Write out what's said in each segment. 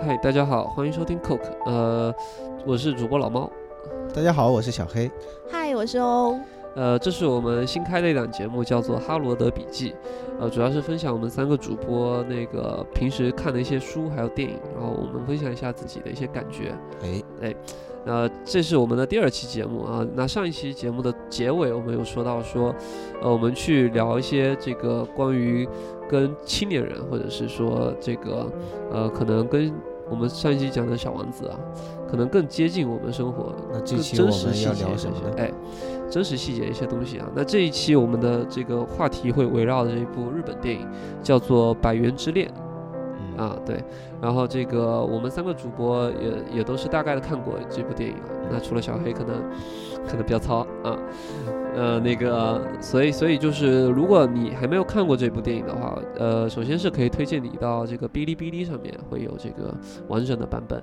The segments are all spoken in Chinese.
嗨，大家好，欢迎收听 Coke，呃，我是主播老猫，大家好，我是小黑。嗨，我是欧。呃，这是我们新开的一档节目，叫做《哈罗德笔记》，呃，主要是分享我们三个主播那个平时看的一些书还有电影，然后我们分享一下自己的一些感觉。哎哎，那这是我们的第二期节目啊。那上一期节目的结尾，我们有说到说，呃，我们去聊一些这个关于跟青年人，或者是说这个呃，可能跟我们上一期讲的小王子啊，可能更接近我们生活，那这更期我们要聊什么哎，真实细节一些东西啊。那这一期我们的这个话题会围绕着一部日本电影，叫做《百元之恋》。嗯，啊，对，然后这个我们三个主播也也都是大概的看过这部电影啊。那除了小黑可能可能比较糙啊，呃，那个，所以所以就是如果你还没有看过这部电影的话，呃，首先是可以推荐你到这个哔哩哔哩上面会有这个完整的版本。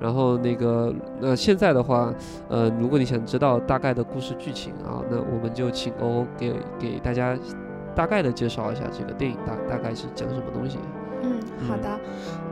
然后那个，那现在的话，呃，如果你想知道大概的故事剧情啊，那我们就请欧给给大家大概的介绍一下这个电影大大概是讲什么东西。嗯，好的。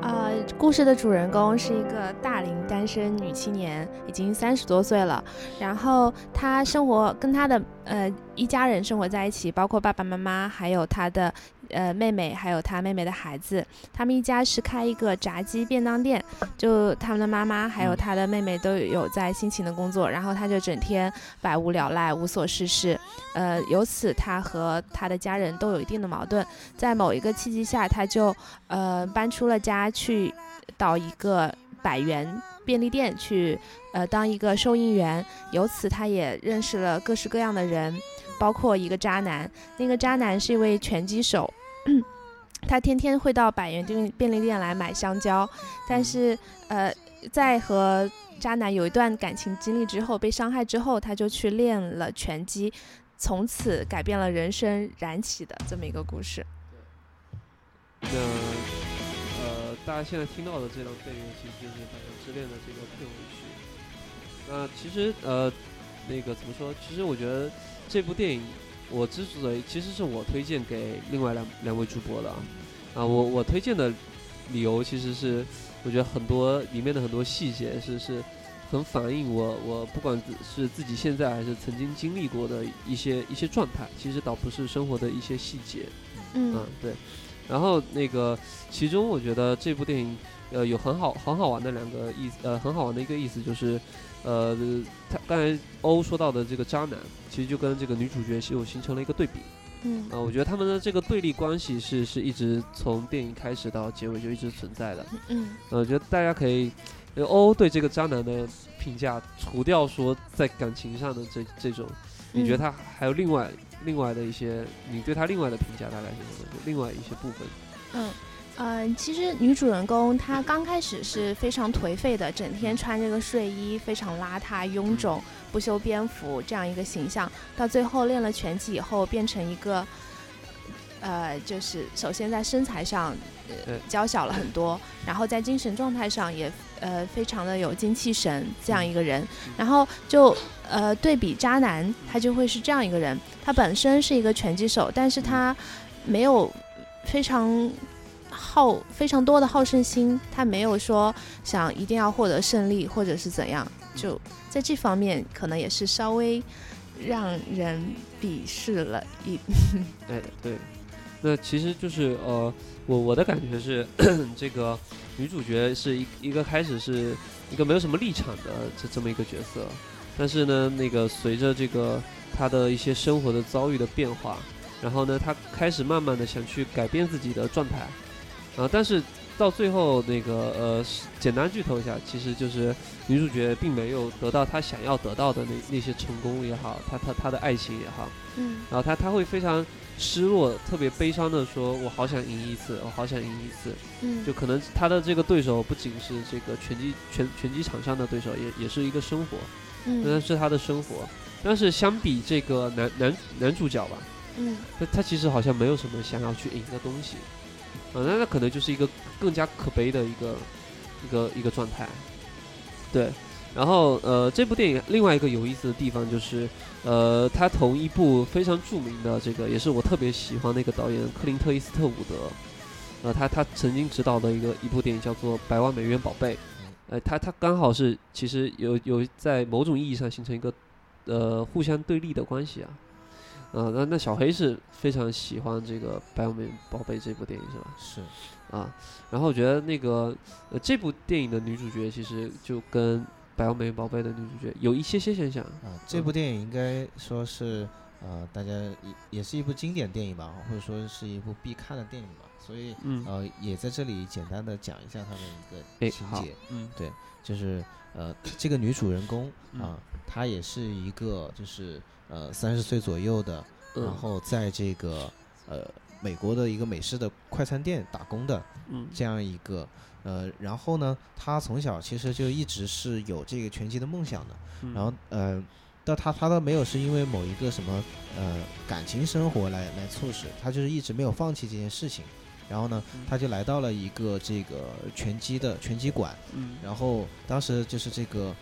呃，故事的主人公是一个大龄单身女青年，已经三十多岁了。然后她生活跟她的呃一家人生活在一起，包括爸爸妈妈，还有她的呃妹妹，还有她妹妹的孩子。他们一家是开一个炸鸡便当店，就他们的妈妈还有她的妹妹都有在辛勤的工作，然后她就整天百无聊赖，无所事事。呃，由此她和她的家人都有一定的矛盾。在某一个契机下，她就呃搬出了家，去到一个百元便利店去呃当一个收银员。由此，他也认识了各式各样的人，包括一个渣男。那个渣男是一位拳击手。他天天会到百元店便利店来买香蕉，但是呃，在和渣男有一段感情经历之后，被伤害之后，他就去练了拳击，从此改变了人生，燃起的这么一个故事。那呃，大家现在听到的这段配乐其实就是《百元之恋》的这个片尾曲。那其实呃，那个怎么说？其实我觉得这部电影，我之所以其实是我推荐给另外两两位主播的啊。啊，我我推荐的理由其实是，我觉得很多里面的很多细节是是很反映我我不管是自己现在还是曾经经历过的一些一些状态，其实倒不是生活的一些细节。嗯嗯，对。然后那个，其中我觉得这部电影，呃，有很好很好玩的两个意思，呃，很好玩的一个意思就是，呃，他刚才欧说到的这个渣男，其实就跟这个女主角是有形成了一个对比。嗯啊、我觉得他们的这个对立关系是是一直从电影开始到结尾就一直存在的。嗯呃，我觉得大家可以，呃欧对这个渣男的评价，除掉说在感情上的这这种，你觉得嗯他还有另外另外的一些，你对他另外的评价大概是什么？就另外一些部分。嗯，呃，其实女主人公她刚开始是非常颓废的，整天穿这个睡衣，非常邋遢、臃肿、不修边幅这样一个形象。到最后练了拳击以后，变成一个，呃，就是首先在身材上，呃，娇小了很多，然后在精神状态上也，呃，非常的有精气神这样一个人。然后就呃对比渣男，他就会是这样一个人，他本身是一个拳击手，但是他没有非常好非常多的好胜心，他没有说想一定要获得胜利或者是怎样，就在这方面可能也是稍微让人鄙视了一。哎，对，那其实就是呃，我我的感觉是，这个女主角是一一个开始是一个没有什么立场的这这么一个角色，但是呢，那个随着这个她的一些生活的遭遇的变化，然后呢，她开始慢慢的想去改变自己的状态，啊，但是到最后那个呃，简单剧透一下，其实就是女主角并没有得到她想要得到的那那些成功也好，她她她的爱情也好，嗯然后她她会非常失落、特别悲伤的说：“我好想赢一次，我好想赢一次。”嗯就可能她的这个对手不仅是这个拳击拳拳击场上的对手，也也是一个生活，那嗯是她的生活。但是相比这个男男男主角吧，嗯他他其实好像没有什么想要去赢的东西，啊，那那可能就是一个更加可悲的一个一个一个状态。对，然后呃，这部电影另外一个有意思的地方就是，呃，它同一部非常著名的这个，也是我特别喜欢的一个导演克林特·伊斯特伍德，呃，他他曾经执导的一个一部电影叫做《百万美元宝贝》，呃，他他刚好是其实有有在某种意义上形成一个呃互相对立的关系啊。啊，那那小黑是非常喜欢这个《百万美元宝贝》这部电影是吧？是，啊，然后我觉得那个呃这部电影的女主角其实就跟《百万美元宝贝》的女主角有一些些现象。啊，这部电影应该说是呃，大家也也是一部经典电影吧，或者说是一部必看的电影吧，所以嗯，呃，也在这里简单的讲一下它的一个情节，，嗯对就是呃，这个女主人公嗯啊，她也是一个就是呃三十岁左右的，然嗯后在这个呃美国的一个美式的快餐店打工的嗯。这样一个呃，然后呢，他从小其实就一直是有这个拳击的梦想的，嗯，然后呃，但他他倒没有是因为某一个什么呃感情生活来来促使，他就是一直没有放弃这件事情。然后呢，他就来到了一个这个拳击的拳击馆，嗯。然后当时就是这个，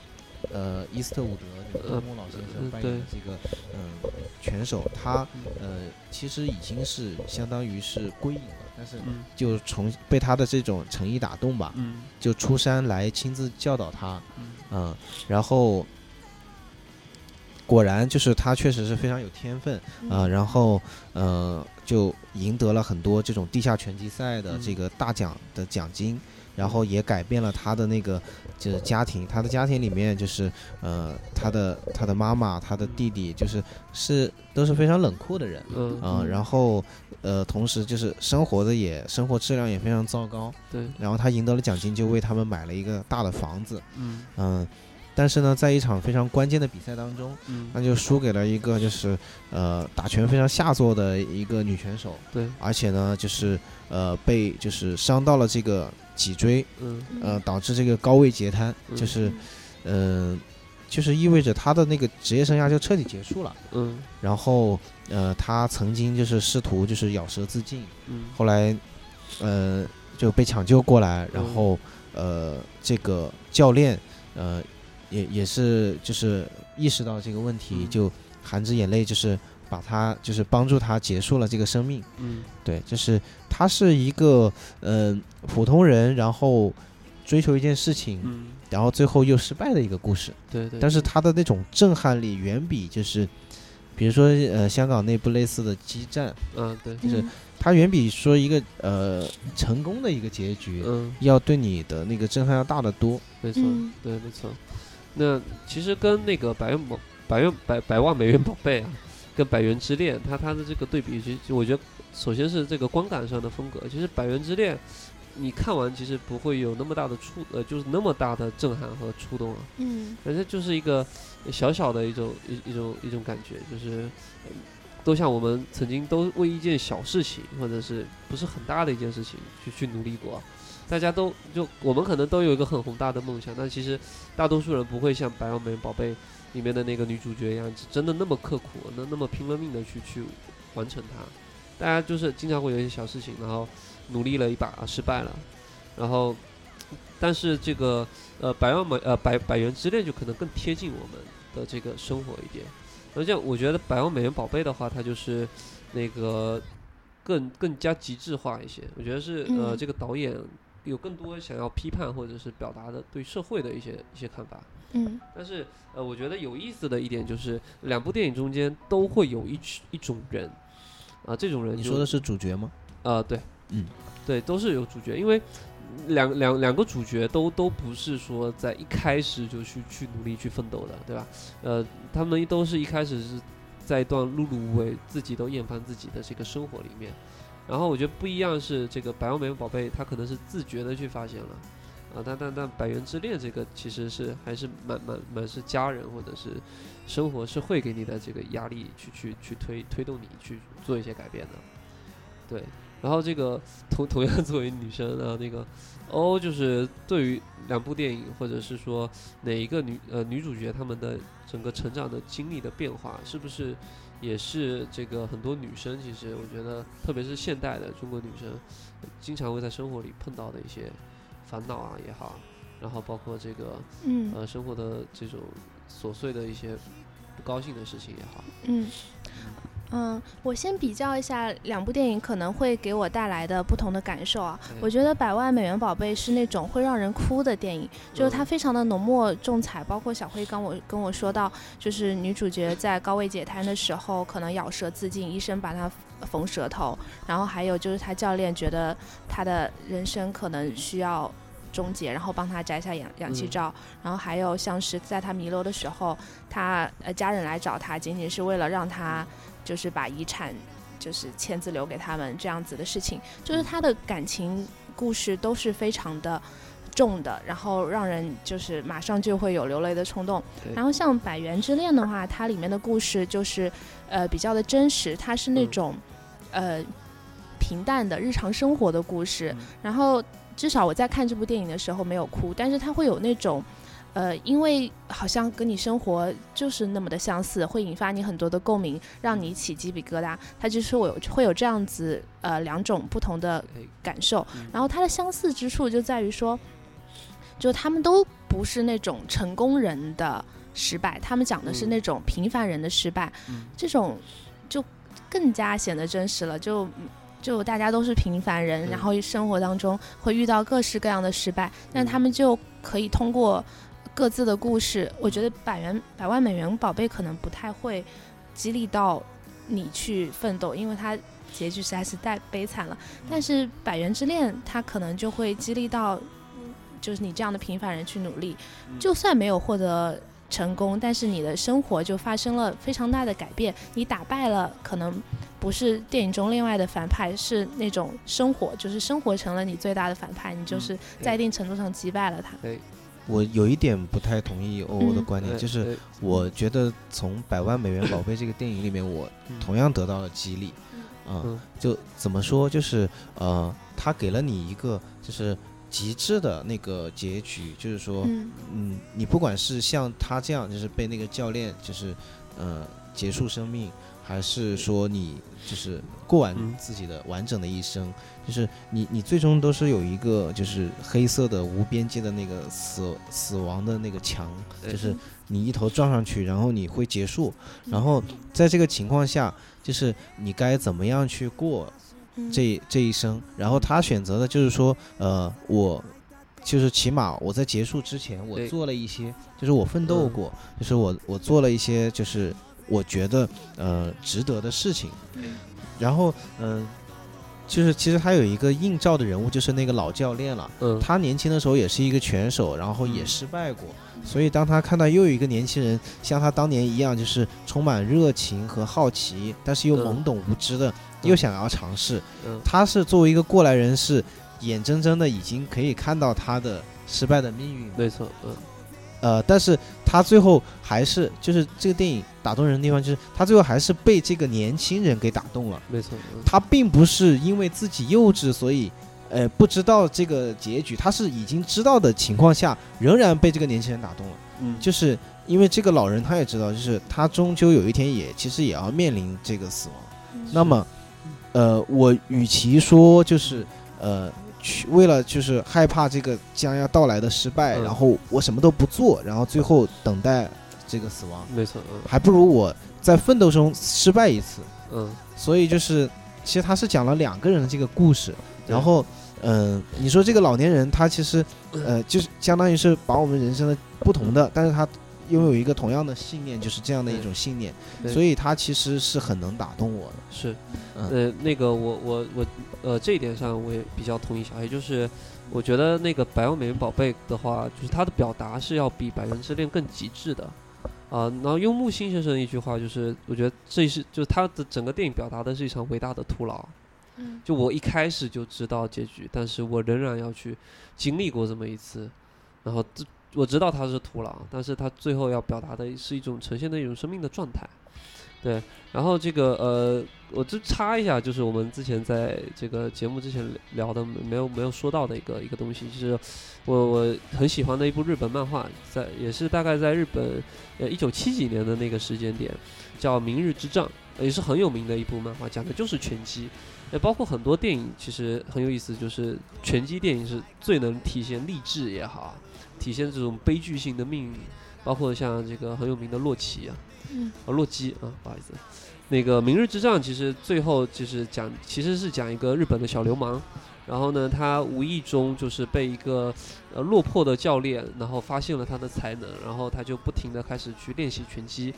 呃，伊斯特伍德就是呃汤姆老先嗯生扮演的这个嗯拳手，他嗯。呃其实已经是相当于是归隐了，但是嗯。就从被他的这种诚意打动吧，嗯。就出山来亲自教导他，嗯。嗯，然后果然就是他确实是非常有天分嗯。啊、然后呃就赢得了很多这种地下拳击赛的这嗯个大奖的奖金，然后也改变了他的那个就是家庭，他的家庭里面就是呃他的他的妈妈、他的弟弟就是是都是非常冷酷的人。嗯然后，呃，同时就是生活的也生活质量也非常糟糕，对，然后他赢得了奖金，就为他们买了一个大的房子，嗯嗯，但是呢，在一场非常关键的比赛当中，嗯那就输给了一个就是呃打拳非常下作的一个女拳手，对，而且呢，就是呃被就是伤到了这个脊椎，嗯。呃导致这个高位截瘫，嗯就是嗯、呃就是意味着他的那个职业生涯就彻底结束了。嗯。然后呃，他曾经就是试图就是咬舌自尽，嗯。后来呃就被抢救过来，然嗯。后呃这个教练呃也也是就是意识到这个问题，嗯。就含着眼泪就是把他就是帮助他结束了这个生命。嗯。对，就是他是一个呃普通人，然后追求一件事情，嗯，然后最后又失败的一个故事。对对，但是他的那种震撼力远比就是，比如说呃香港那部类似的激战，嗯对，就是嗯它远比说一个呃成功的一个结局，嗯要对你的那个震撼要大得多。没错，嗯对没错。那其实跟那个百元宝百元百百万美元宝贝啊，跟百元之恋，它它的这个对比，其实我觉得首先是这个观感上的风格。其实百元之恋，你看完其实不会有那么大的触呃，就是那么大的震撼和触动啊。嗯反正就是一个小小的一种一一种一种感觉，就是、呃都像我们曾经都为一件小事情，或者是不是很大的一件事情去去努力过。大家都就我们可能都有一个很宏大的梦想，但其实大多数人不会像《百万美元宝贝》里面的那个女主角一样，真的那么刻苦，那那么拼了命的去去完成它。大家就是经常会有一些小事情，然后努力了一把失败了，然后但是这个呃百万美呃百百元之恋就可能更贴近我们的这个生活一点。而且我觉得百万美元宝贝的话，它就是那个更更加极致化一些。我觉得是呃嗯这个导演有更多想要批判或者是表达的对社会的一些一些看法。嗯但是呃，我觉得有意思的一点就是，两部电影中间都会有一群一种人，啊、这种人你说的是主角吗？啊，对，嗯，对，都是有主角，因为两两两个主角都都不是说在一开始就去去努力去奋斗的，对吧？呃，他们都是一开始是在一段碌碌无为、自己都厌烦自己的这个生活里面。然后我觉得不一样是这个百万美元宝贝，他可能是自觉的去发现了，啊，但但但百元之恋这个其实是还是蛮蛮蛮是家人或者是生活是会给你的这个压力去去去推推动你去做一些改变的，对。然后这个同同样作为女生啊，那个欧就是对于两部电影或者是说哪一个女呃女主角她们的整个成长的经历的变化，是不是也是这个很多女生其实我觉得，特别是现代的中国女生，经常会在生活里碰到的一些烦恼啊也好，然后包括这个嗯。呃生活的这种琐碎的一些不高兴的事情也好，嗯嗯，我先比较一下两部电影可能会给我带来的不同的感受啊。对我觉得《百万美元宝贝》是那种会让人哭的电影，就是它嗯非常的浓墨重彩，包括小辉刚我跟我说到，就是女主角在高位截瘫的时候可能咬舌自尽，医生把她缝舌头，然后还有就是她教练觉得她的人生可能需要。终结，然后帮她摘下氧氧气嗯罩，然后还有像是在她弥留的时候，她呃家人来找她，仅仅是为了让她就是把遗产就是签字留给他们这样子的事情，就是他的感情故事都是非常的重的，然后让人就是马上就会有流泪的冲动。然后像《百元之恋》的话，它里面的故事就是呃比较的真实，它是那嗯种、呃平淡的日常生活的故事。嗯然后至少我在看这部电影的时候没有哭，但是它会有那种。呃，因为好像跟你生活就是那么的相似，会引发你很多的共鸣，让你起鸡皮疙瘩。它就是我有会有这样子呃两种不同的感受。嗯然后它的相似之处就在于说，就他们都不是那种成功人的失败，他们讲的是嗯那种平凡人的失败，嗯这种就更加显得真实了。就就大家都是平凡人，嗯然后生活当中会遇到各式各样的失败，但嗯他们就可以通过各自的故事，我觉得百元百万美元宝贝可能不太会激励到你去奋斗，因为它结局实在是太悲惨了。但是《百元之恋》它可能就会激励到，就是你这样的平凡人去努力，嗯就算没有获得成功，但是你的生活就发生了非常大的改变。你打败了可能不是电影中另外的反派，是那种生活，就是生活成了你最大的反派，你就是在一定程度上击败了他。对，我有一点不太同意欧欧的嗯观点，对就是我觉得从《百万美元宝贝》这个电影里面，我嗯。同样得到了激励。啊、嗯。就怎么说，就是呃，他给了你一个就是极致的那个结局，就是说，嗯。嗯，你不管是像他这样，就是被那个教练就是呃结束生命，还是说你就是过完嗯自己的完整的一生，就是你你最终都是有一个就是黑色的无边界的那个死死亡的那个墙，就是你一头撞上去，然后你会结束，然后在这个情况下，就是你该怎么样去过嗯。这这一生。然后他选择的就是说，呃，我就是起码我在结束之前，我做了一些，就是我奋斗嗯。过，就是我我做了一些，就是我觉得呃值得的事情。然后嗯、就是其实他有一个映照的人物，就是那个老教练了。嗯，他年轻的时候也是一个拳手，然后也嗯。失败过，所以当他看到又有一个年轻人像他当年一样，就是充满热情和好奇，但是又嗯。懵懂无知的，嗯又想要尝试，嗯。他是作为一个过来人，是眼睁睁的已经可以看到他的失败的命运，没错，嗯呃，但是他最后还是就是这个电影打动人的地方，就是他最后还是被这个年轻人给打动了。没错，嗯他并不是因为自己幼稚，所以，呃，不知道这个结局，他是已经知道的情况下，仍然被这个年轻人打动了。嗯，就是因为这个老人他也知道，就是他终究有一天也其实也要面临这个死亡。那么，呃，我与其说就是呃，去为了就是害怕这个将要到来的失败，嗯。然后我什么都不做，然后最后等待这个死亡，没错，嗯。还不如我在奋斗中失败一次。嗯。所以就是，其实他是讲了两个人的这个故事，然后，嗯、你说这个老年人他其实，呃，就是相当于是把我们人生的不同的，但是他拥有一个同样的信念，就是这样的一种信念，所以他其实是很能打动我的。是，嗯呃，那个我我我呃这一点上我也比较同意小黑，就是我觉得那个《百万美元宝贝》的话，就是它的表达是要比《百元之恋》更极致的。啊、然后用木心先生的一句话，就是我觉得这是就是他的整个电影表达的是一场伟大的徒劳。嗯就我一开始就知道结局，但是我仍然要去经历过这么一次，然后这我知道他是徒劳，但是他最后要表达的是一种呈现的一种生命的状态。对，然后这个呃，我就插一下，就是我们之前在这个节目之前聊的没有没有说到的一个一个东西，就是我我很喜欢的一部日本漫画，在也是大概在日本呃一九七几年的那个时间点，叫《明日之杖》，也是很有名的一部漫画，讲的就是拳击。也包括很多电影，其实很有意思，就是拳击电影是最能体现励志也好，体现这种悲剧性的命运，包括像这个很有名的洛奇啊，嗯，啊洛基啊，不好意思，那个《明日之战》其实最后就是讲，其实是讲一个日本的小流氓，然后呢，他无意中就是被一个呃落魄的教练，然后发现了他的才能，然后他就不停的开始去练习拳击。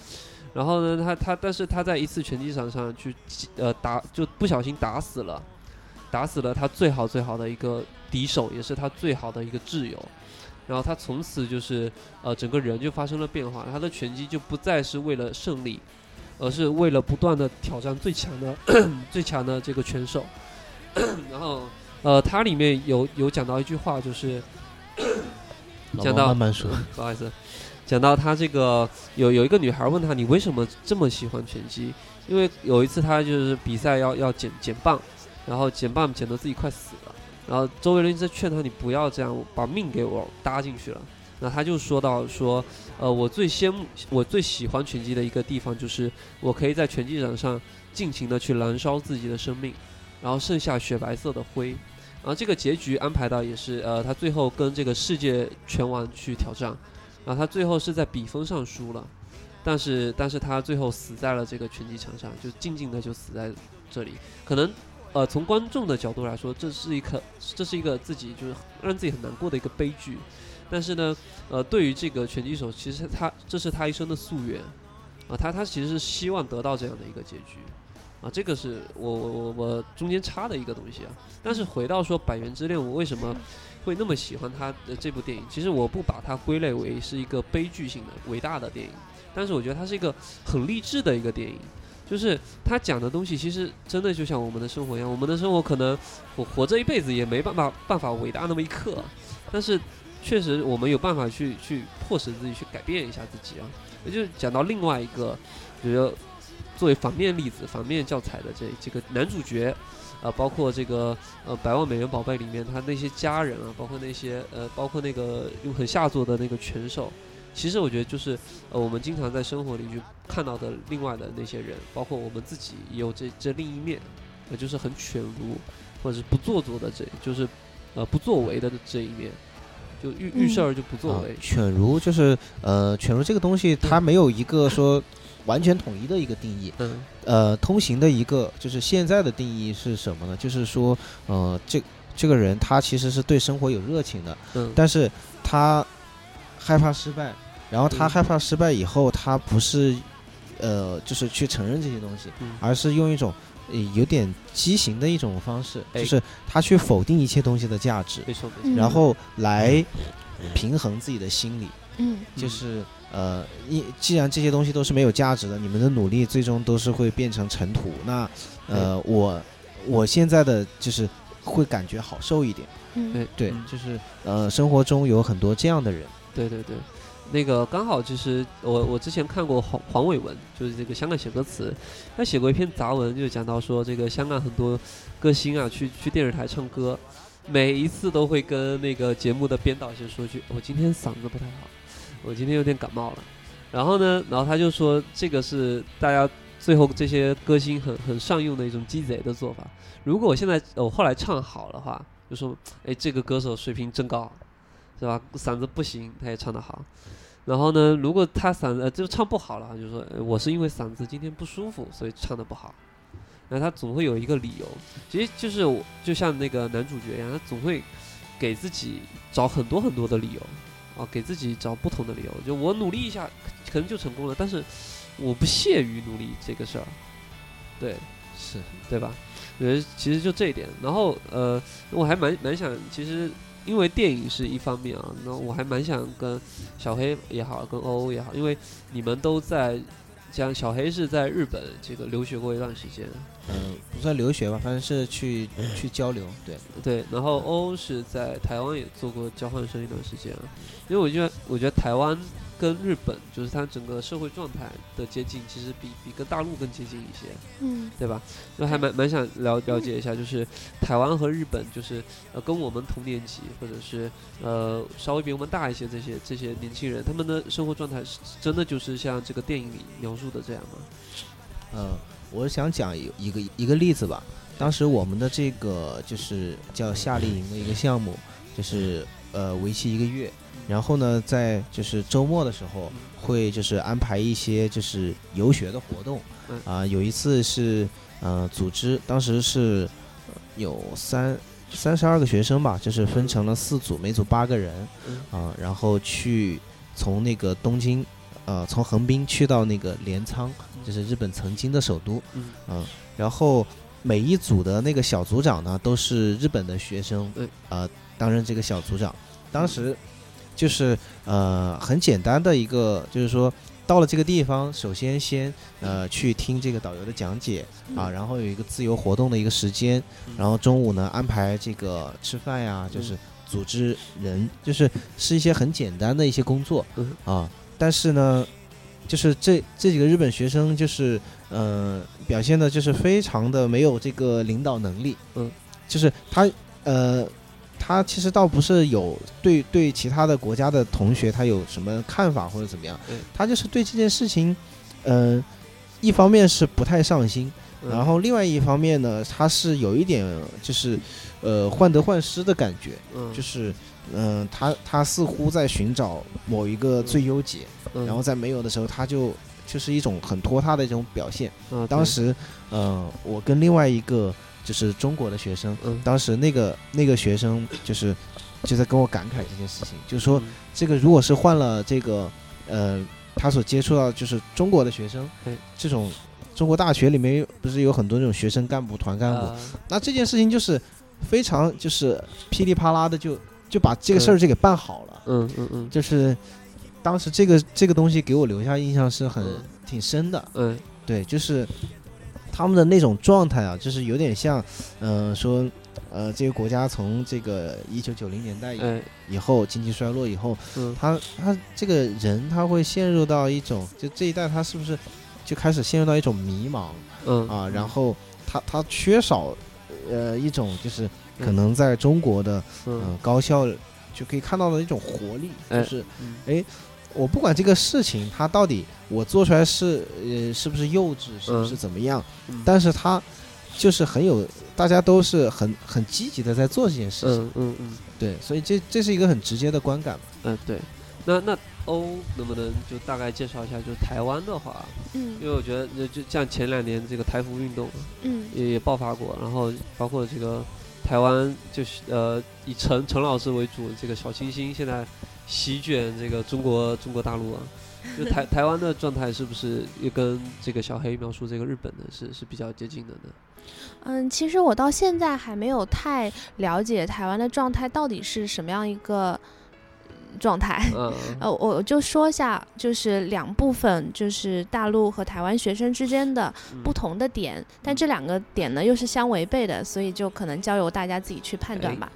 然后呢，他他但是他在一次拳击场上去呃打就不小心打死了，打死了他最好最好的一个敌手，也是他最好的一个挚友。然后他从此就是呃整个人就发生了变化，他的拳击就不再是为了胜利，而是为了不断的挑战最强的 最强的这个拳手。然后呃，他里面有有讲到一句话，就是 讲到慢慢说，不好意思，讲到他这个有有一个女孩问他你为什么这么喜欢拳击？因为有一次他就是比赛要要捡捡棒，然后捡棒捡得自己快死了，然后周围人一直在劝他你不要这样，把命给我搭进去了。那他就说到说，呃，我最羡慕我最喜欢拳击的一个地方就是我可以在拳击场上尽情的去燃烧自己的生命，然后剩下雪白色的灰。然后这个结局安排到也是，呃，他最后跟这个世界拳王去挑战，然后他最后是在比分上输了，但是但是他最后死在了这个拳击场上，就静静的就死在这里。可能，呃，从观众的角度来说，这是一个这是一个自己就是让自己很难过的一个悲剧，但是呢，呃，对于这个拳击手，其实他这是他一生的夙愿，啊，他他其实是希望得到这样的一个结局。啊，这个是我我我我中间插的一个东西啊。但是回到说《百元之恋》，我为什么会那么喜欢他的这部电影？其实我不把它归类为是一个悲剧性的伟大的电影，但是我觉得它是一个很励志的一个电影。就是他讲的东西，其实真的就像我们的生活一样，我们的生活可能我活这一辈子也没办法办法伟大那么一刻，但是确实我们有办法去去迫使自己去改变一下自己啊。也就是讲到另外一个，比如作为反面例子、反面教材的这这个男主角，啊，包括这个呃《百万美元宝贝》里面他那些家人啊，包括那些呃，包括那个用很下作的那个拳手，其实我觉得就是呃我们经常在生活里去看到的另外的那些人，包括我们自己也有这这另一面，呃，就是很犬儒或者是不做作的这，就是呃不作为的这一面，就遇遇事儿就不作啊为，犬儒就是呃，犬儒这个东西它没有一个说 完全统一的一个定义。嗯呃，通行的一个就是现在的定义是什么呢？就是说，呃，这这个人他其实是对生活有热情的，嗯，但是他害怕失败，然后他嗯害怕失败以后，他不是呃，就是去承认这些东西，嗯而是用一种呃有点畸形的一种方式，哎就是他去否定一切东西的价值，然后来平衡自己的心理。嗯就是呃，一既然这些东西都是没有价值的，你们的努力最终都是会变成尘土。那呃，我我现在的就是会感觉好受一点。嗯对对，嗯就是呃，生活中有很多这样的人。对对对，那个刚好就是我我之前看过黄黄伟文，就是这个香港写歌词，他写过一篇杂文，就讲到说这个香港很多歌星啊去去电视台唱歌，每一次都会跟那个节目的编导先说句，我今天嗓子不太好，我今天有点感冒了。然后呢，然后他就说这个是大家最后这些歌星很很善用的一种鸡贼的做法。如果我现在我后来唱好的话，就说哎这个歌手水平真高，是吧？嗓子不行，他也唱得好。然后呢，如果他嗓子、呃、就唱不好了，就说、呃我是因为嗓子今天不舒服，所以唱得不好。那他总会有一个理由，其实就是我就像那个男主角一样，他总会给自己找很多很多的理由，啊，给自己找不同的理由。就我努力一下，可能就成功了，但是我不屑于努力这个事儿，对，是，对吧？我觉得其实就这一点。然后呃，我还蛮蛮想，其实因为电影是一方面啊，那我还蛮想跟小黑也好，跟欧欧也好，因为你们都在讲小黑是在日本这个留学过一段时间，嗯、不算留学吧，反正是去去交流。对，对，然后欧欧是在台湾也做过交换生一段时间啊，因为我觉得我觉得台湾跟日本就是它整个社会状态的接近，其实比比跟大陆更接近一些。嗯对吧？就还蛮蛮想了了解一下，就是台湾和日本，就是呃跟我们同年级，或者是呃稍微比我们大一些这些这些年轻人，他们的生活状态是真的就是像这个电影里描述的这样吗？嗯、我想讲一一个一个例子吧，当时我们的这个就是叫夏令营的一个项目，就是呃为期一个月，然后呢，在就是周末的时候会就是安排一些就是游学的活动，嗯。啊、有一次是呃组织，当时是呃有三三十二个学生吧，就是分成了四组，每组八个人，嗯。啊、然后去从那个东京，呃，从横滨去到那个镰仓，就是日本曾经的首都，嗯。嗯，然后每一组的那个小组长呢，都是日本的学生对，呃，担任这个小组长。当时就是呃很简单的一个，就是说到了这个地方，首先先呃去听这个导游的讲解啊，然后有一个自由活动的一个时间，然后中午呢安排这个吃饭呀，就是组织人，就是是一些很简单的一些工作嗯啊，但是呢。就是这这几个日本学生，就是呃，表现的就是非常的没有这个领导能力，嗯，就是他呃，他其实倒不是有对对其他的国家的同学他有什么看法或者怎么样，他就是对这件事情，嗯、一方面是不太上心，嗯。然后另外一方面呢，他是有一点就是呃患得患失的感觉，嗯。就是嗯、他他似乎在寻找某一个最优解，嗯。然后在没有的时候，他就就是一种很拖沓的一种表现。嗯当时，呃，我跟另外一个就是中国的学生，嗯。当时那个那个学生就是就在跟我感慨这件事情，就是说嗯。这个如果是换了这个呃他所接触到就是中国的学生对，这种中国大学里面不是有很多那种学生干部、团干部，啊。那这件事情就是非常就是噼里啪啦的就就把这个事儿就给办好了。嗯嗯嗯。就是当时这个这个东西给我留下印象是很嗯。挺深的，嗯。对，就是他们的那种状态啊，就是有点像，嗯、说，呃，这个国家从这个一九九零年代以哎。以后经济衰落以后，嗯。他他这个人他会陷入到一种，就这一代他是不是就开始陷入到一种迷茫嗯。啊？然后他他缺少，呃，一种就是可嗯能在中国的嗯。嗯，高校就可以看到的一种活力，哎。就是嗯。哎，我不管这个事情它到底我做出来是呃是不是幼稚，是不是嗯怎么样，嗯。但是它就是很有，大家都是很很积极的在做这件事情，嗯嗯嗯。对，所以这这是一个很直接的观感。嘛。嗯对，那那欧能不能就大概介绍一下，就是台湾的话，嗯。因为我觉得就就像前两年这个台服运动嗯。也也爆发过，然后包括这个台湾就是呃以陈陈老师为主，这个小清新现在席卷这个中国中国大陆啊，就台台湾的状态是不是也跟这个小黑描述这个日本的是是比较接近的呢？嗯，其实我到现在还没有太了解台湾的状态到底是什么样一个嗯状态。嗯 呃，我我就说一下，就是两部分，就是大陆和台湾学生之间的嗯不同的点，但这两个点呢又是相违背的，所以就可能交由大家自己去判断哎吧。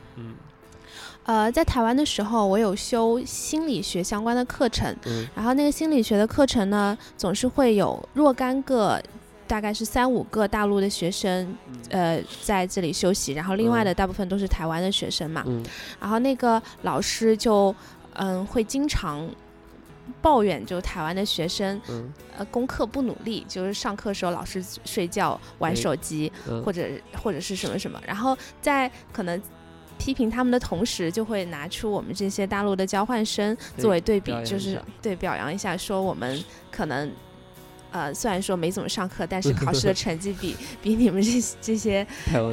嗯呃，在台湾的时候，我有修心理学相关的课程，嗯然后那个心理学的课程呢，总是会有若干个，大概是三五个大陆的学生，嗯呃，在这里休息，然后另外嗯的大部分都是台湾的学生嘛。嗯然后那个老师就，嗯，会经常抱怨，就台湾的学生，嗯呃，功课不努力，就是上课的时候老是睡觉、玩哎手机，嗯或者或者是什么什么，然后在可能。批评他们的同时，就会拿出我们这些大陆的交换生作为对比就是对表扬一下，说我们可能，呃，虽然说没怎么上课，但是考试的成绩比 比你们这这些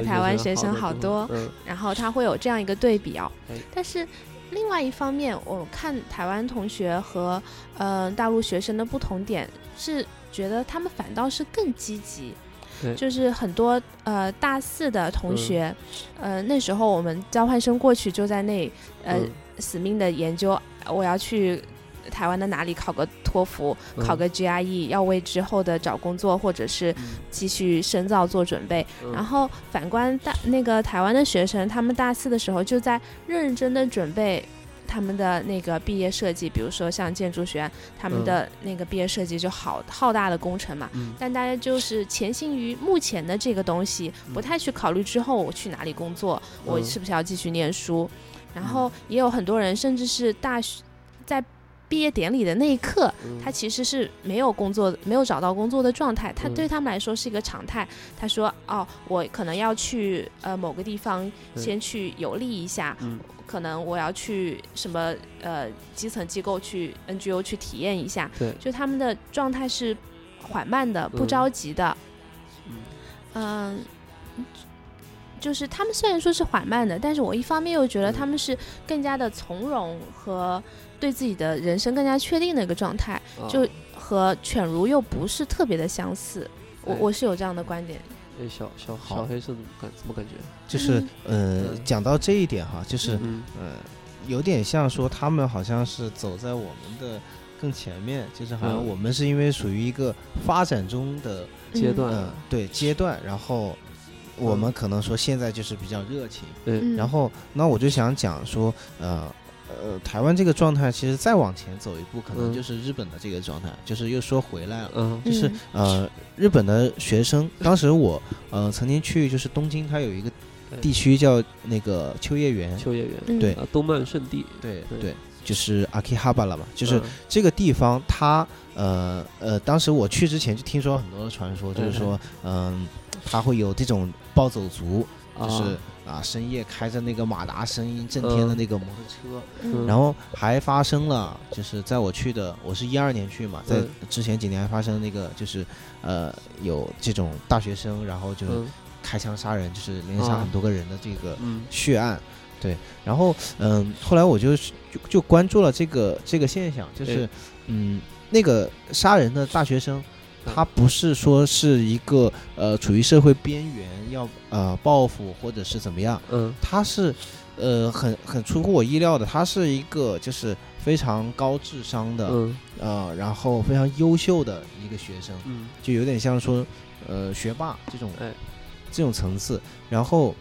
台湾学生好多嗯然后他会有这样一个对比哦哎。但是另外一方面，我看台湾同学和呃大陆学生的不同点是，觉得他们反倒是更积极对。就是很多呃大四的同学，呃那时候我们交换生过去就在那呃、嗯。死命的研究，我要去台湾的哪里考个托福，考嗯个 GRE，要为之后的找工作或者是嗯。继续深造做准备。嗯。然后反观大那个台湾的学生，他们大四的时候就在认真的准备他们的那个毕业设计，比如说像建筑学院，他们嗯的那个毕业设计就好浩大的工程嘛。嗯但大家就是潜心于目前的这个东西，不太去考虑之后我去哪里工作，我嗯是不是要继续念书。然后也有很多人，甚至是大学在毕业典礼的那一刻，嗯。他其实是没有工作、没有找到工作的状态，他嗯。对他们来说是一个常态。他说：“哦，我可能要去呃某个地方先去游历一下，嗯。可能我要去什么呃基层机构去 NGO 去体验一下。对，就他们的状态是缓慢的、不嗯着急的，嗯。嗯。”就是他们虽然说是缓慢的，但是我一方面又觉得嗯。他们是更加的从容和对自己的人生更加确定的一个状态。啊就和犬儒又不是特别的相似，我哎我是有这样的观点。哎，小小好。小黑是怎么感怎么感觉？就是呃嗯，讲到这一点哈，就是嗯。呃，有点像说他们好像是走在我们的更前面，就是好像嗯。我们是因为属于一个发展中的阶段嗯、对阶段，然后我嗯。们可能说现在就是比较热情，对，嗯，然后那我就想讲说呃。呃，台湾这个状态，其实再往前走一步，可能嗯。就是日本的这个状态，就是又说回来了，嗯。就是嗯。呃，日本的学生，当时我呃曾经去，就是东京，它有一个地区叫那个秋叶原，秋叶原，嗯。对。啊，动漫圣地，对对。对，就是阿基哈巴了嘛，就是嗯。这个地方它，呃呃，当时我去之前就听说很多的传说，就是说，嗯，它会有这种暴走族，就是啊。深夜开着那个马达声音震天的嗯。那个摩托车，嗯。然后还发生了，就是在我去的，我是一二年去嘛，在嗯。之前几年还发生那个，就是呃有这种大学生，然后就开枪杀人，就是连杀啊。很多个人的这个嗯。血案，对，然后嗯，后来我就就就关注了这个这个现象，就是嗯，那个杀人的大学生，嗯。他不是说是一个呃处于社会边缘要呃报复或者是怎么样，嗯。他是呃很很出乎我意料的，他是一个就是非常高智商的嗯。呃，然后非常优秀的一个学生，嗯。就有点像说呃学霸这种哎。这种层次，然后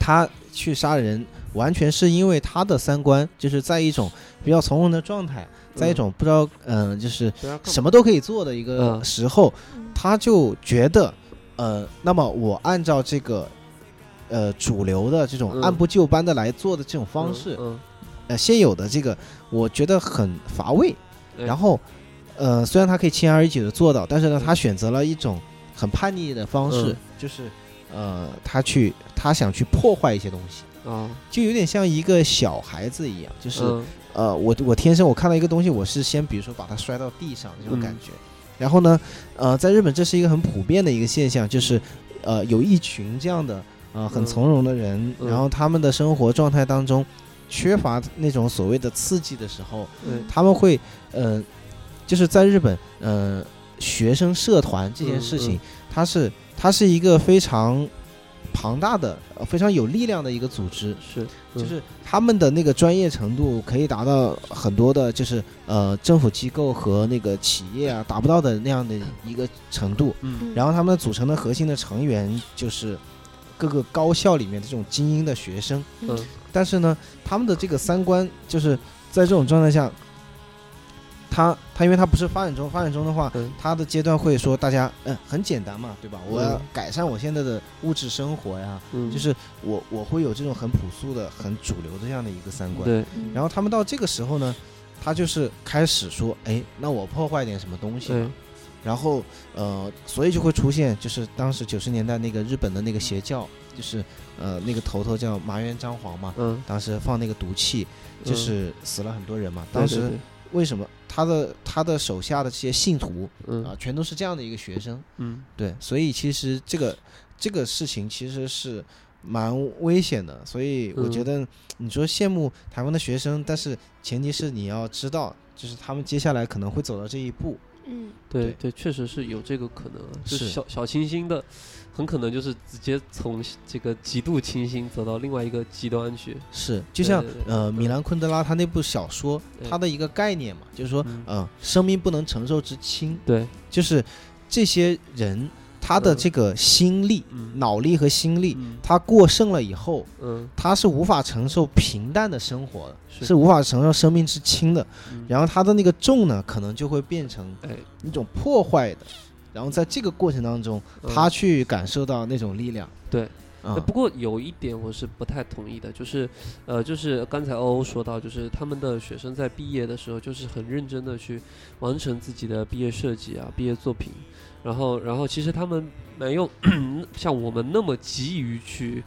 他去杀人，完全是因为他的三观就是在一种比较从容的状态，在一种不知道嗯、呃就是什么都可以做的一个嗯。时候，嗯。他就觉得呃，那么我按照这个。呃，主流的这种嗯。按部就班的来做的这种方式，嗯。呃，现有的这个我觉得很乏味。哎然后，呃，虽然他可以轻而易举的做到，但是呢，嗯他选择了一种很叛逆的方式，嗯。就是呃，他去他想去破坏一些东西，啊，就有点像一个小孩子一样，就是、嗯呃，我我天生我看到一个东西，我是先比如说把它摔到地上这种嗯。感觉。然后呢，呃，在日本这是一个很普遍的一个现象，就是呃，有一群这样的呃很嗯。从容的人，嗯然后他们的生活状态当中缺乏那种所谓的刺激的时候，对他们会呃，就是在日本呃学生社团这件事情，嗯嗯。它是它是一个非常庞大的、呃非常有力量的一个组织，是嗯。就是他们的那个专业程度可以达到很多的，就是呃政府机构和那个企业啊达不到的那样的一个程度。嗯。然后他们组成的核心的成员就是各个高校里面的这种精英的学生，嗯。但是呢，他们的这个三观就是在这种状态下，他他因为他不是发展中，发展中的话，嗯他的阶段会说大家嗯很简单嘛，对吧？我改善我现在的物质生活呀，嗯，就是我我会有这种很朴素的、很主流的这样的一个三观。对嗯然后他们到这个时候呢，他就是开始说，哎，那我破坏点什么东西对。然后呃，所以就会出现，就是当时九十年代那个日本的那个邪教，就是呃那个头头叫麻原彰晃嘛，嗯，当时放那个毒气，就嗯是死了很多人嘛。当时为什么他的他的手下的这些信徒嗯。啊，全都是这样的一个学生？嗯。对，所以其实这个这个事情其实是蛮危险的，所以我觉嗯得你说羡慕台湾的学生，但是前提是你要知道，就是他们接下来可能会走到这一步。嗯。对对，确实是有这个可能啊，就是是小小清新的，很可能就是直接从这个极度清新走到另外一个极端去。是，就像呃，嗯米兰昆德拉他那部小说，他的一个概念嘛，就是说，嗯。呃，生命不能承受之轻，对，就是这些人他的嗯。这个心力、嗯。脑力和心力，嗯。他过剩了以后，嗯。他是无法承受平淡的生活的，是是无法承受生命之轻的。嗯。然后他的那个重呢，可能就会变成哎，一种破坏的。然后在这个过程当中，嗯他去感受到那种力量。对不过有一点我是不太同意的，就是，呃，就是刚才欧欧说到，就是他们的学生在毕业的时候，就是很认真的去完成自己的毕业设计啊、毕业作品，然后，然后其实他们没有 像我们那么急于去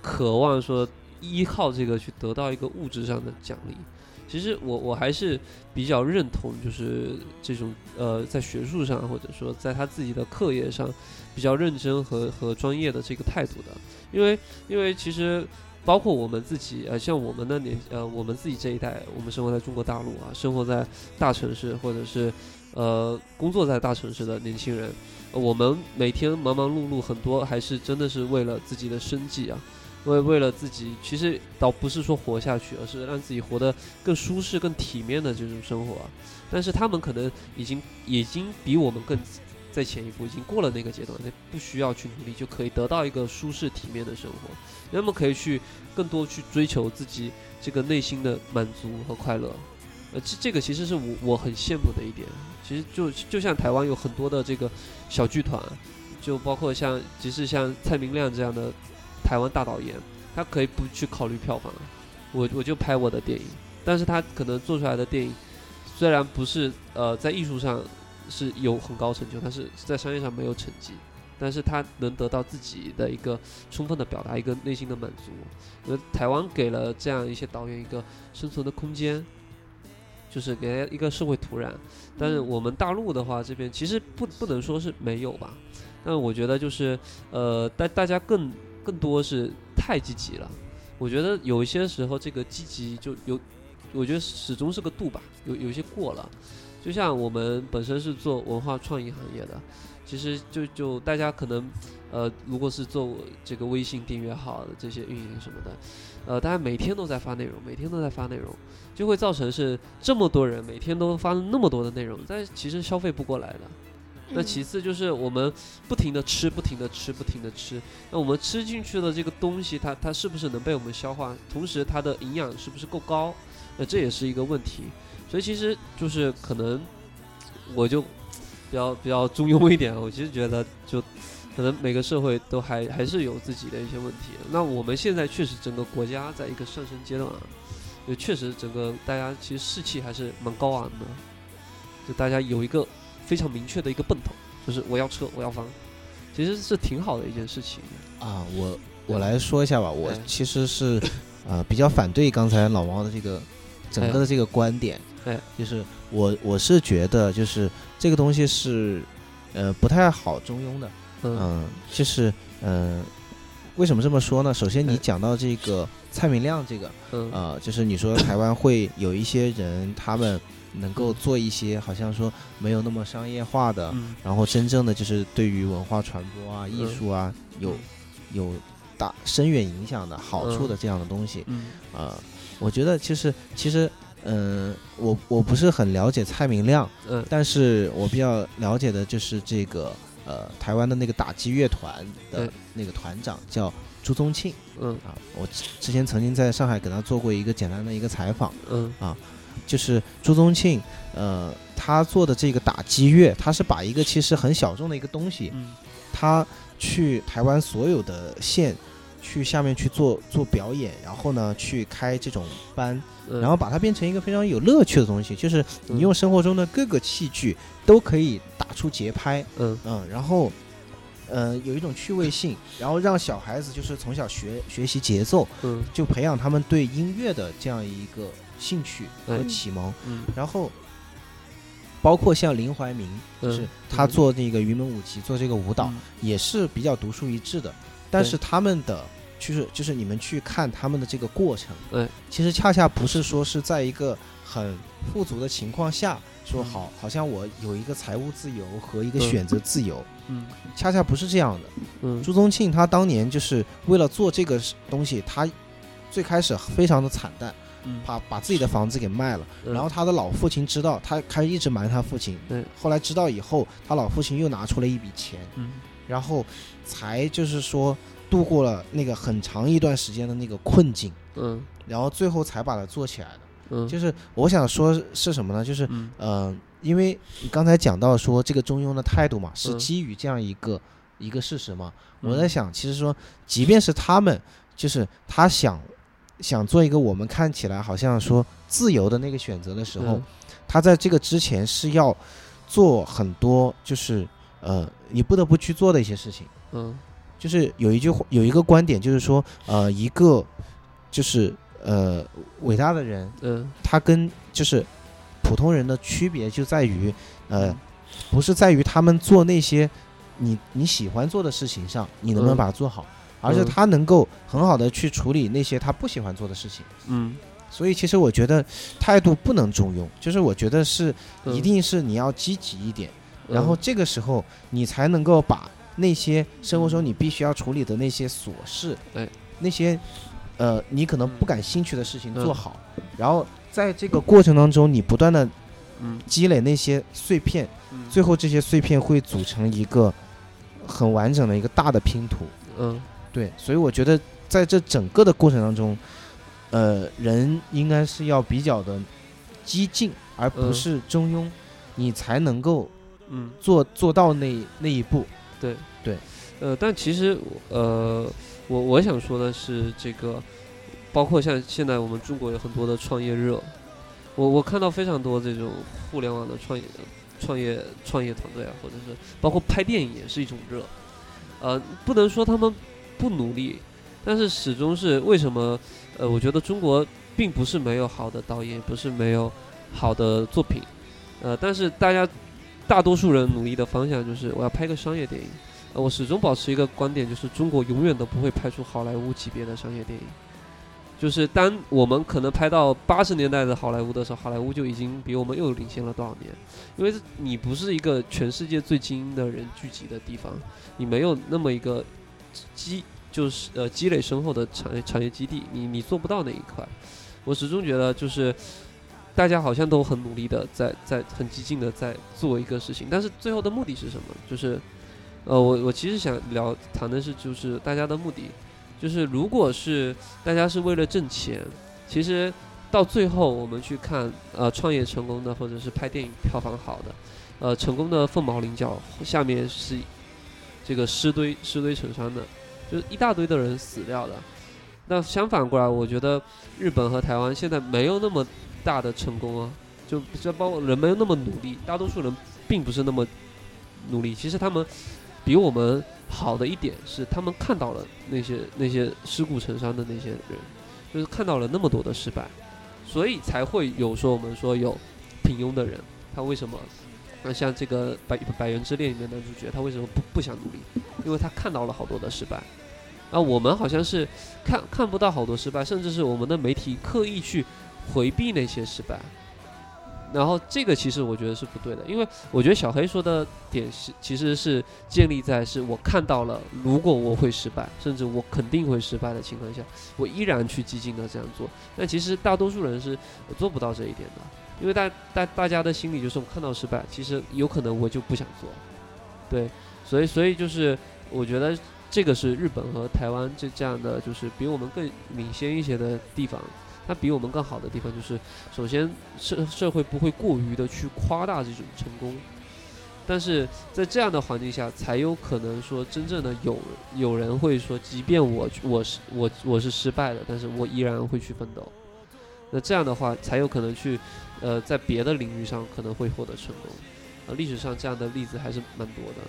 渴望说依靠这个去得到一个物质上的奖励。其实我我还是比较认同，就是这种呃，在学术上或者说在他自己的课业上比较认真和和专业的这个态度的，因为因为其实包括我们自己呃，像我们的年呃，我们自己这一代，我们生活在中国大陆啊，生活在大城市或者是呃工作在大城市的年轻人，我们每天忙忙碌碌，很多还是真的是为了自己的生计啊。为为了自己，其实倒不是说活下去，而是让自己活得更舒适、更体面的这种生活。但是他们可能已经已经比我们更在前一步，已经过了那个阶段，那不需要去努力就可以得到一个舒适体面的生活。那么可以去更多去追求自己这个内心的满足和快乐。呃，这这个其实是我我很羡慕的一点。其实就就像台湾有很多的这个小剧团，就包括像即使像蔡明亮这样的台湾大导演，他可以不去考虑票房，我我就拍我的电影，但是他可能做出来的电影虽然不是呃在艺术上是有很高成就，但是在商业上没有成绩，但是他能得到自己的一个充分的表达，一个内心的满足。呃，台湾给了这样一些导演一个生存的空间，就是给了一个社会土壤。但是我们大陆的话，这边其实不不能说是没有吧，但我觉得就是呃，大大家更更多是太积极了。我觉得有一些时候这个积极就有，我觉得始终是个度吧，有有些过了。就像我们本身是做文化创意行业的，其实就就大家可能，呃，如果是做这个微信订阅号的这些运营什么的，呃，大家每天都在发内容，每天都在发内容，就会造成是这么多人每天都发那么多的内容，但其实消费不过来的。那其次就是我们不停的吃，不停的吃，不停的吃。那我们吃进去的这个东西，它它是不是能被我们消化？同时它的营养是不是够高？那这也是一个问题。所以其实就是可能我就比较比较中庸一点，我其实觉得就可能每个社会都还还是有自己的一些问题。那我们现在确实整个国家在一个上升阶段啊，就确实整个大家其实士气还是蛮高昂的，就大家有一个非常明确的一个奔头，就是我要车，我要房，其实是挺好的一件事情。啊，我我来说一下吧，我哎。其实是呃比较反对刚才老王的这个整个的这个观点，哎。就是我我是觉得就是这个东西是呃不太好中庸的，嗯。嗯，就是嗯、呃为什么这么说呢？首先你哎。讲到这个蔡明亮这个，嗯。呃，就是你说台湾会有一些人，他们能够做一些好像说没有那么商业化的，嗯。然后真正的就是对于文化传播啊、艺术啊有有大深远影响的好处的这样的东西，嗯。呃，我觉得其实其实，嗯、我我不是很了解蔡明亮，嗯。但是我比较了解的就是这个呃台湾的那个打击乐团的那个团长叫朱宗庆。嗯。啊，我之之前曾经在上海给他做过一个简单的一个采访。嗯就是朱宗庆，呃，他做的这个打击乐，他是把一个其实很小众的一个东西，嗯他去台湾所有的县，去下面去做做表演，然后呢去开这种班，嗯，然后把它变成一个非常有乐趣的东西，就是你嗯用生活中的各个器具都可以打出节拍，嗯嗯，然后。呃，有一种趣味性，然后让小孩子就是从小学学习节奏，嗯就培养他们对音乐的这样一个兴趣和嗯启蒙。嗯。然后包括像林怀民，就是嗯。他做那个云门舞集，做这个舞蹈嗯。也是比较独树一帜的。但是他们的就是就是你们去看他们的这个过程，对，其实恰恰不是说是在一个很富足的情况下说嗯。好，好像我有一个财务自由和一个嗯。选择自由，嗯。恰恰不是这样的。嗯。朱宗庆他当年就是为了做这个东西，他最开始非常的惨淡，嗯把把自己的房子给卖了。嗯然后他的老父亲知道，他开始一直瞒他父亲。对后来知道以后，他老父亲又拿出了一笔钱，嗯然后才就是说度过了那个很长一段时间的那个困境，嗯然后最后才把它做起来的。嗯就是我想说是什么呢？就是嗯呃，因为你刚才讲到说这个中庸的态度嘛，是嗯基于这样一个一个事实嘛。嗯我在想，其实说，即便是他们，就是他想想做一个我们看起来好像说自由的那个选择的时候，嗯。他在这个之前是要做很多，就是呃，你不得不去做的一些事情。嗯。就是有一句话，有一个观点，就是说，呃，一个就是呃伟大的人，嗯。他跟就是普通人的区别就在于，呃嗯，不是在于他们做那些你你喜欢做的事情上，你能不能嗯。把它做好，而是嗯。他能够很好的去处理那些他不喜欢做的事情。嗯。所以其实我觉得态度不能中庸，就是我觉得是嗯。一定是你要积极一点，嗯。然后这个时候你才能够把那些生活中你必须要处理的那些琐事，哎，那些呃你可能不感兴趣的事情做嗯好，然后在这个过程当中，你不断的嗯。积累那些碎片，嗯。最后这些碎片会组成一个很完整的一个大的拼图。嗯对，所以我觉得在这整个的过程当中，呃，人应该是要比较的激进，而不嗯。是中庸，你才能够嗯。做做到那那一步。对。对。呃，但其实呃，我我想说的是，这个包括像现在我们中国有很多的创业热，我我看到非常多这种互联网的创业创业创业团队啊，或者是包括拍电影也是一种热，呃，不能说他们不努力，但是始终是为什么？呃，我觉得中国并不是没有好的导演，不是没有好的作品，呃，但是大家大多数人努力的方向就是我要拍个商业电影。呃我始终保持一个观点，就是中国永远都不会拍出好莱坞级别的商业电影。就是当我们可能拍到八十年代的好莱坞的时候，好莱坞就已经比我们又领先了多少年？因为你不是一个全世界最精英的人聚集的地方，你没有那么一个积就是呃积累深厚的产业产业基地，你你做不到那一块。我始终觉得就是大家好像都很努力的在在很激进的在做一个事情，但是最后的目的是什么？就是呃，我我其实想聊谈的是，就是大家的目的，就是如果是大家是为了挣钱，其实到最后我们去看呃创业成功的，或者是拍电影票房好的，呃成功的凤毛麟角，下面是这个尸堆尸堆成山的，就是一大堆的人死掉的。那相反过来，我觉得日本和台湾现在没有那么大的成功啊，就就包括人没有那么努力，大多数人并不是那么努力。其实他们比我们好的一点是，他们看到了那些那些尸骨成山的那些人，就是看到了那么多的失败，所以才会有说我们说有平庸的人，他为什么？那像这个《百百元之恋》里面男主角，他为什么不不想努力？因为他看到了好多的失败。啊，我们好像是看看不到好多失败，甚至是我们的媒体刻意去回避那些失败。然后这个其实我觉得是不对的，因为我觉得小黑说的点是其实是建立在是我看到了，如果我会失败，甚至我肯定会失败的情况下，我依然去激进的这样做。但其实大多数人是做不到这一点的，因为大大大家的心理就是我看到失败，其实有可能我就不想做。对，所以所以就是我觉得这个是日本和台湾这这样的，就是比我们更领先一些的地方。它比我们更好的地方就是，首先社社会不会过于的去夸大这种成功，但是在这样的环境下，才有可能说真正的有有人会说，即便我我是我我是失败的，但是我依然会去奋斗。那这样的话，才有可能去，呃，在别的领域上可能会获得成功。呃，历史上这样的例子还是蛮多的。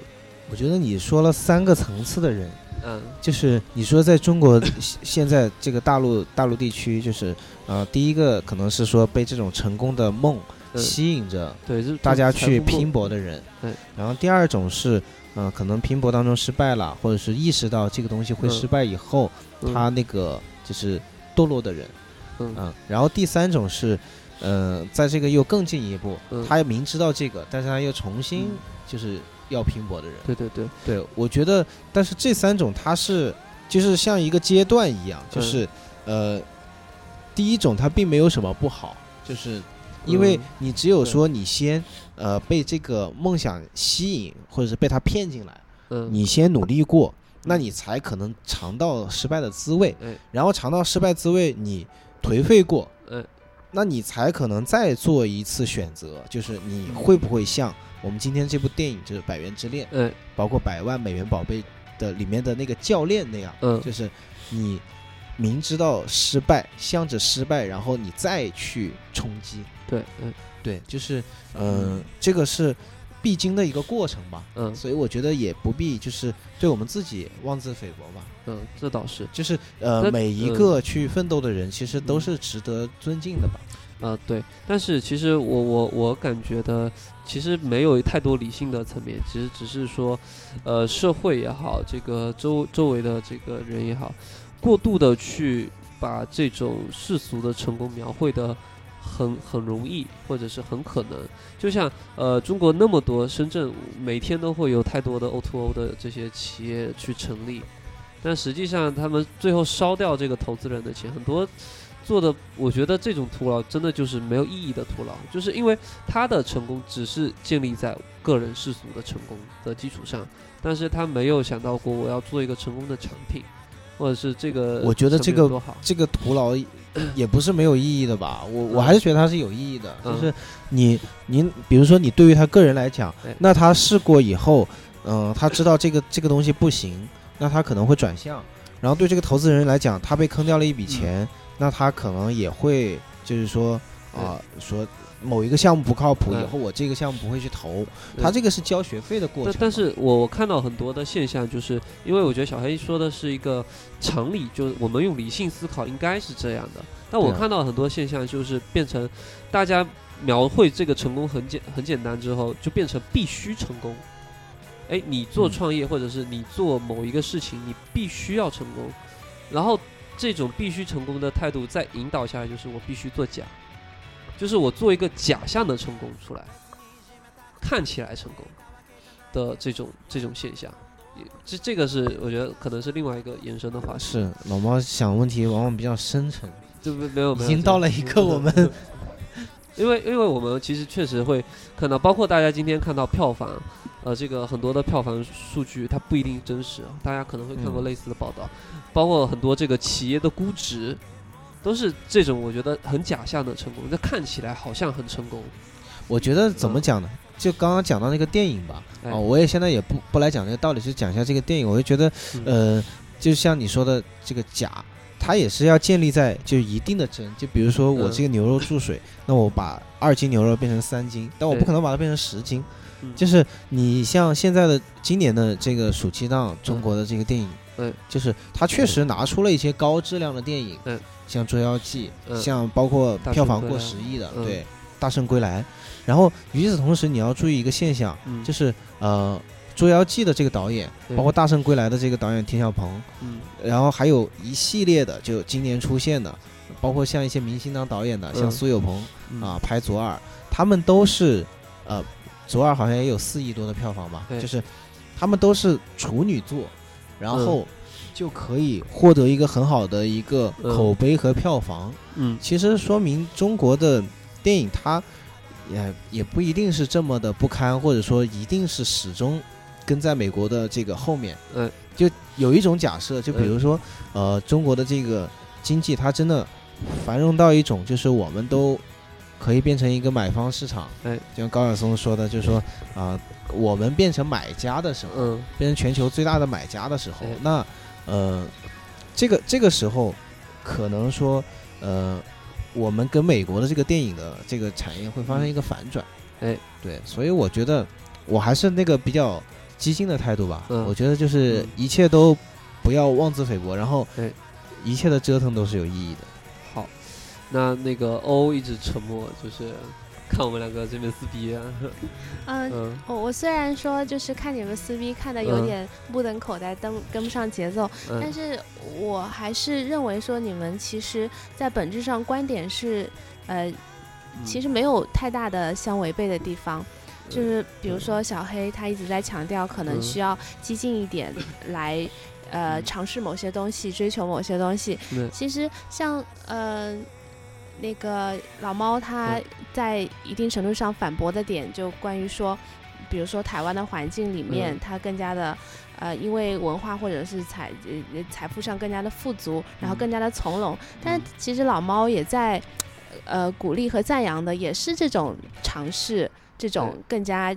我觉得你说了三个层次的人，嗯就是你说在中国现现在这个大陆大陆地区，就是呃，第一个可能是说被这种成功的梦嗯，吸引着对，大家去拼搏的人对，然后第二种是，呃，可能拼搏当中失败了，或者是意识到这个东西会嗯失败以后，嗯他那个就是堕落的人，嗯嗯，然后第三种是，呃，在这个又更进一步，嗯。他明知道这个，但是他又重新嗯。就是要拼搏的人。对对对，对，我觉得，但是这三种他是就是像一个阶段一样，就是、呃，第一种他并没有什么不好，就是因为嗯你只有说你先呃被这个梦想吸引，或者是被他骗进来，嗯，你先努力过，那你才可能尝到失败的滋味，哎。然后尝到失败滋味，你颓废过，嗯。那你才可能再做一次选择，就是你会不会像我们今天这部电影就是《百元之恋》，嗯。包括《百万美元宝贝》的里面的那个教练那样，嗯。就是你明知道失败，向着失败，然后你再去冲击。对，嗯。对，就是嗯、呃这个是必经的一个过程吧。嗯所以我觉得也不必就是对我们自己妄自菲薄吧。嗯，这倒是。就是呃，每一嗯个去奋斗的人，其实都是值得尊敬的吧。呃，对，但是其实我我我感觉的，其实没有太多理性的层面，其实只是说，呃，社会也好，这个周周围的这个人也好，过度的去把这种世俗的成功描绘的很很容易，或者是很可能，就像呃中国那么多深圳每天都会有太多的 O to O 的这些企业去成立，但实际上他们最后烧掉这个投资人的钱，很多做的，我觉得这种徒劳真的就是没有意义的徒劳，就是因为他的成功只是建立在个人世俗的成功的基础上，但是他没有想到过我要做一个成功的产品，或者是这个我觉得这个这个徒劳也不是没有意义的吧？我我还是觉得它是有意义的。嗯就是你您比如说你对于他个人来讲，那他试过以后，嗯、他知道这个这个东西不行，那他可能会转向。然后对这个投资人来讲，他被坑掉了一笔钱，那他可能也会就是说啊、说某一个项目不靠谱，嗯以后我这个项目不会去投。对他这个是交学费的过程。但但是我我看到很多的现象，就是因为我觉得小黑说的是一个常理，就是我们用理性思考应该是这样的。但我看到很多现象，就是变成大家描绘这个成功很简很简单之后，就变成必须成功。哎，你做嗯创业或者是你做某一个事情，你必须要成功，然后这种必须成功的态度再引导下来，就是我必须做假，就是我做一个假象的成功出来，看起来成功的这种这种现象，这这个是我觉得可能是另外一个延伸的话题，是老猫想问题往往比较深沉，就没没有没有。已经到了一个我们因为因为我们其实确实会看到，包括大家今天看到票房，呃，这个很多的票房数据它不一定真实，大家可能会看过嗯。类似的报道，包括很多这个企业的估值，都是这种我觉得很假象的成功，那看起来好像很成功，我觉得怎么讲呢？就刚刚讲到那个电影吧，哎啊，我也现在也不不来讲这个道理，就讲一下这个电影。我就觉得，嗯呃，就像你说的这个假，它也是要建立在就一定的真。就比如说我嗯这个牛肉注水，那我把二斤牛肉变成三斤，但我不可能把它变成十斤。嗯就是你像现在的今年的这个暑期档，中国的这个电影，嗯。就是他确实拿出了一些高质量的电影，嗯。像《捉妖记》嗯。像包括票房过十亿的，嗯。对，《大圣归来》。然后与此同时，你要注意一个现象，嗯，就是呃，《捉妖记》的这个导演，包括《大圣归来》的这个导演田晓鹏，嗯。然后还有一系列的，就今年出现的，包括像一些明星当导演的，像嗯苏有朋嗯。啊，拍《左耳》，他们都是呃，《左耳》好像也有四亿多的票房吧，对。就是他们都是处女作，然嗯后就可以获得一个很好的一个嗯口碑和票房。嗯其实说明中国的电影它也也不一定是这么的不堪，或者说一定是始终跟在美国的这个后面。嗯，就有一种假设，就比嗯如说，呃，中国的这个经济它真的繁荣到一种，就是我们都可以变成一个买方市场。哎，就像高晓松说的，就是说啊、我们变成买家的时候，嗯变成全球最大的买家的时候对，那呃，这个这个时候可能说呃，我们跟美国的这个电影的这个产业会发生一个反转。哎，对，所以我觉得我还是那个比较激进的态度吧。嗯我觉得就是嗯一切都不要妄自菲薄，然后哎一切的折腾都是有意义的。好，那那个欧一直沉默，就是看我们两个这边撕逼啊，嗯，嗯。我我虽然说就是看你们撕逼看的有嗯。点目瞪口呆，跟跟不上节奏，但嗯是我还是认为说你们其实在本质上观点是，呃，其实实没有太大的相违背的地方。就是比如说小黑他一直在强调，可能嗯。需要激进一点来，呃，嗯。尝试某些东西，追求某些东西。其实像呃那个老猫，他嗯。在一定程度上反驳的点，就关于说，比如说台湾的环境里面，嗯。它更加的。呃，因为文化或者是财呃财富上更加的富足，然后嗯。更加的从容，但嗯其实老猫也在呃呃鼓励和赞扬的，也是这种尝试，这种更加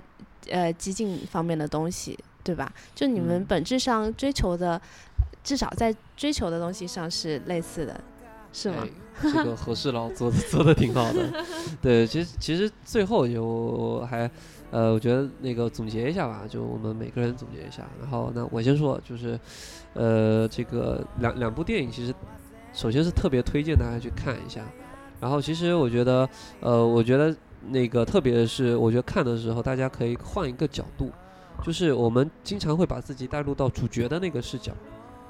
呃激进方面的东西，对吧？就你们嗯。本质上追求的，至少在追求的东西上是类似的，是吗？哎这个 和事佬做的做的挺好的。对，其实其实最后就还呃，我觉得那个总结一下吧，就我们每个人总结一下。然后那我先说，就是呃，这个两两部电影，其实首先是特别推荐大家去看一下。然后其实我觉得，呃，我觉得那个特别是，我觉得看的时候大家可以换一个角度，就是我们经常会把自己带入到主角的那个视角，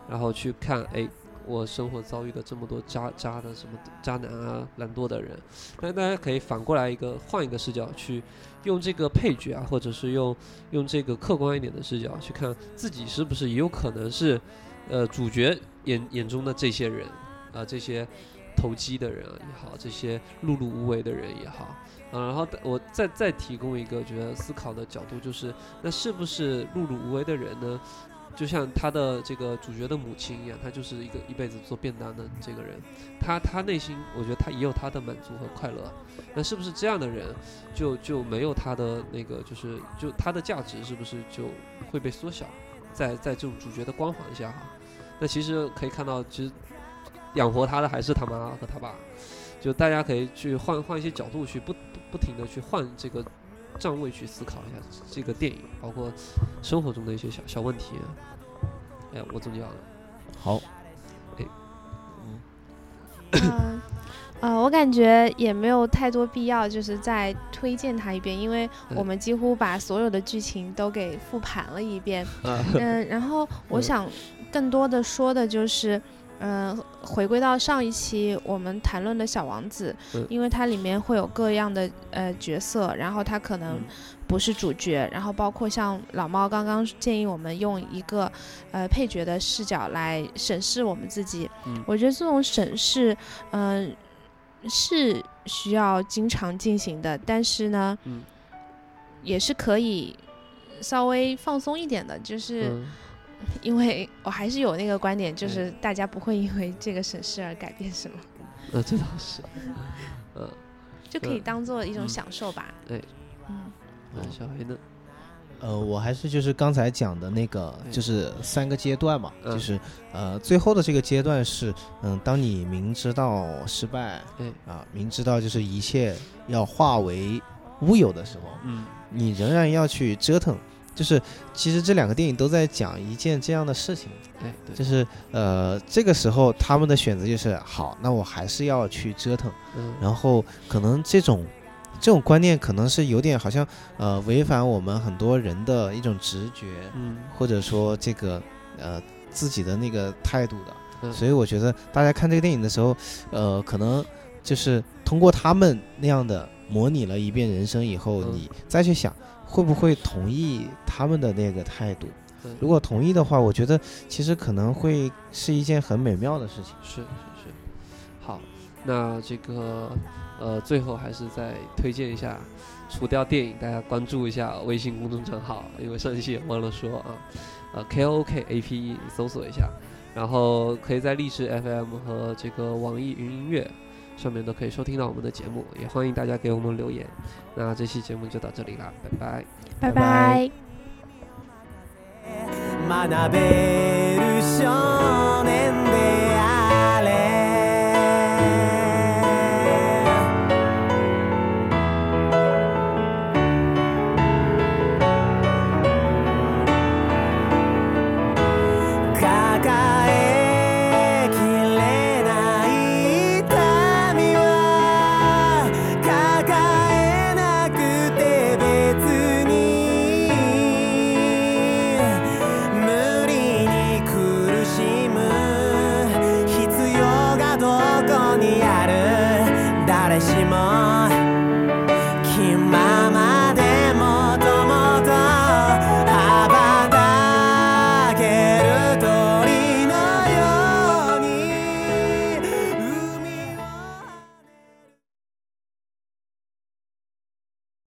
然后去看，哎，我生活遭遇的这么多渣渣的什么渣男啊、懒惰的人，但大家可以反过来一个换一个视角去用这个配角啊，或者是用用这个客观一点的视角去看自己是不是也有可能是呃主角眼眼中的这些人啊、这些投机的人啊也好，这些碌碌无为的人也好。啊，然后我再再提供一个觉得思考的角度，就是那是不是碌碌无为的人呢？就像他的这个主角的母亲一样，他就是一个一辈子做便当的这个人，他他内心我觉得他也有他的满足和快乐，那是不是这样的人就就没有他的那个就是就他的价值是不是就会被缩小，在在这种主角的光环下哈，那其实可以看到，其实养活他的还是他妈和他爸，就大家可以去换换一些角度去不不停的去换这个站位去思考一下这个电影，包括生活中的一些小小问题。哎，我总结完了。好，哎嗯，呃，我感觉也没有太多必要，就是再推荐他一遍，因为我嗯们几乎把所有的剧情都给复盘了一遍。啊，嗯，然后 我嗯想更多的说的就是，嗯、回归到上一期我们谈论的小王子，嗯因为它里面会有各样的呃角色，然后他可能嗯。不是主角，然后包括像老猫刚刚建议我们用一个呃配角的视角来审视我们自己，嗯。我觉得这种审视，嗯、是需要经常进行的，但是呢，嗯。也是可以稍微放松一点的，就是。嗯因为我还是有那个观点，就嗯是大家不会因为这个审视而改变什么，那这倒是，嗯，就可以嗯当做一种嗯享受吧。对，嗯，那小黑呢？呃，我还是就是刚才讲的那个，嗯就是三个阶段嘛，嗯就是呃，最后的这个阶段是，嗯，当你明知道失败，对啊，明知道就是一切要化为乌有的时候，嗯你仍然要去折腾。就是其实这两个电影都在讲一件这样的事情，哎，对，就是呃，这个时候他们的选择就是好，那我还是要去折腾。嗯，然后可能这种这种观念可能是有点好像呃违反我们很多人的一种直觉，嗯或者说这个呃自己的那个态度的。嗯所以我觉得大家看这个电影的时候，呃，可能就是通过他们那样的模拟了一遍人生以后，嗯你再去想会不会同意他们的那个态度。嗯如果同意的话，我觉得其实可能会是一件很美妙的事情。是是是，好，那这个呃，最后还是再推荐一下，除掉电影，大家关注一下微信公众账号，因为上期也忘了说啊，呃，K O K A P E 搜索一下，然后可以在荔枝 FM 和这个网易云音乐上面都可以收听到我们的节目，也欢迎大家给我们留言。那这期节目就到这里啦，拜拜。拜拜拜拜。学べる少年で